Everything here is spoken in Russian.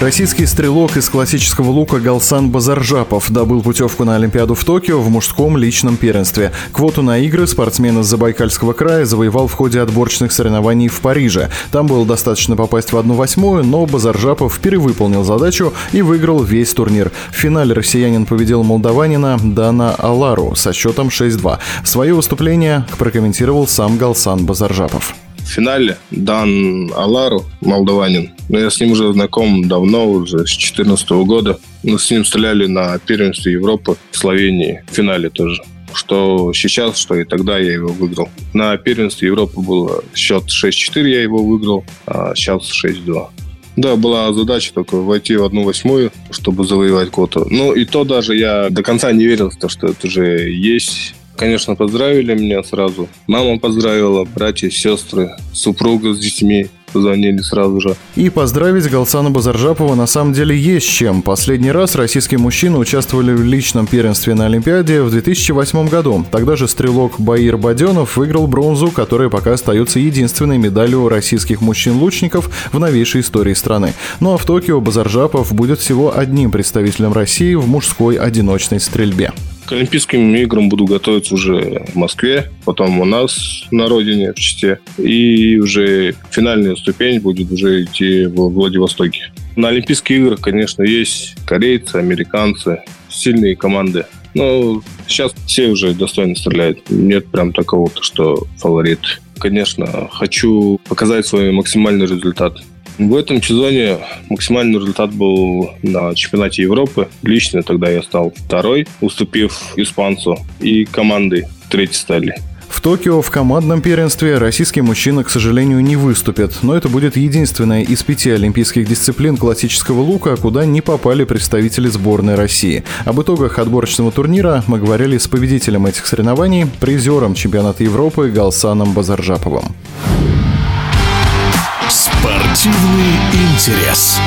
Российский стрелок из классического лука Галсан Базаржапов добыл путевку на Олимпиаду в Токио в мужском личном первенстве. Квоту на игры спортсмен из Забайкальского края завоевал в ходе отборочных соревнований в Париже. Там было достаточно попасть в одну восьмую, но Базаржапов перевыполнил задачу и выиграл весь турнир. В финале россиянин победил молдаванина Дана Алару со счетом 6-2. Свое выступление прокомментировал сам Галсан Базаржапов в финале Дан Алару, молдаванин. Но я с ним уже знаком давно, уже с 2014 года. Мы с ним стреляли на первенстве Европы в Словении, в финале тоже. Что сейчас, что и тогда я его выиграл. На первенстве Европы был счет 6-4, я его выиграл, а сейчас 6-2. Да, была задача только войти в одну восьмую, чтобы завоевать квоту. Ну, и то даже я до конца не верил, что это уже есть Конечно, поздравили меня сразу. Мама поздравила, братья, сестры, супруга с детьми позвонили сразу же. И поздравить Галсана Базаржапова на самом деле есть чем. Последний раз российские мужчины участвовали в личном первенстве на Олимпиаде в 2008 году. Тогда же стрелок Баир Баденов выиграл бронзу, которая пока остается единственной медалью российских мужчин-лучников в новейшей истории страны. Ну а в Токио Базаржапов будет всего одним представителем России в мужской одиночной стрельбе. К Олимпийским играм буду готовиться уже в Москве, потом у нас на родине, в Чите. И уже финальная ступень будет уже идти в Владивостоке. На Олимпийских играх, конечно, есть корейцы, американцы, сильные команды. Но сейчас все уже достойно стреляют. Нет прям такого, что фаворит. Конечно, хочу показать свой максимальный результат. В этом сезоне максимальный результат был на чемпионате Европы. Лично тогда я стал второй, уступив испанцу. И команды третьей стали. В Токио в командном первенстве российские мужчины, к сожалению, не выступят, но это будет единственная из пяти олимпийских дисциплин классического лука, куда не попали представители сборной России. Об итогах отборочного турнира мы говорили с победителем этих соревнований, призером чемпионата Европы Галсаном Базаржаповым. Спортивный интерес.